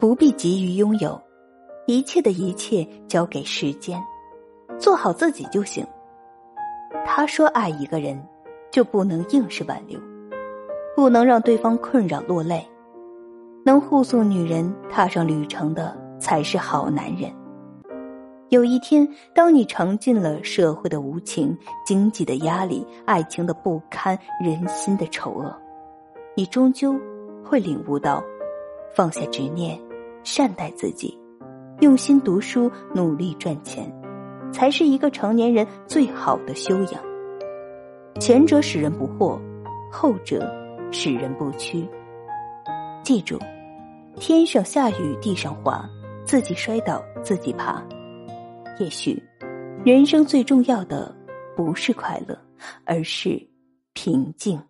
不必急于拥有，一切的一切交给时间，做好自己就行。他说爱一个人，就不能硬是挽留，不能让对方困扰落泪，能护送女人踏上旅程的才是好男人。有一天，当你尝尽了社会的无情、经济的压力、爱情的不堪、人心的丑恶，你终究会领悟到，放下执念，善待自己，用心读书，努力赚钱，才是一个成年人最好的修养。前者使人不惑，后者使人不屈。记住，天上下雨地上滑，自己摔倒自己爬。也许，人生最重要的不是快乐，而是平静。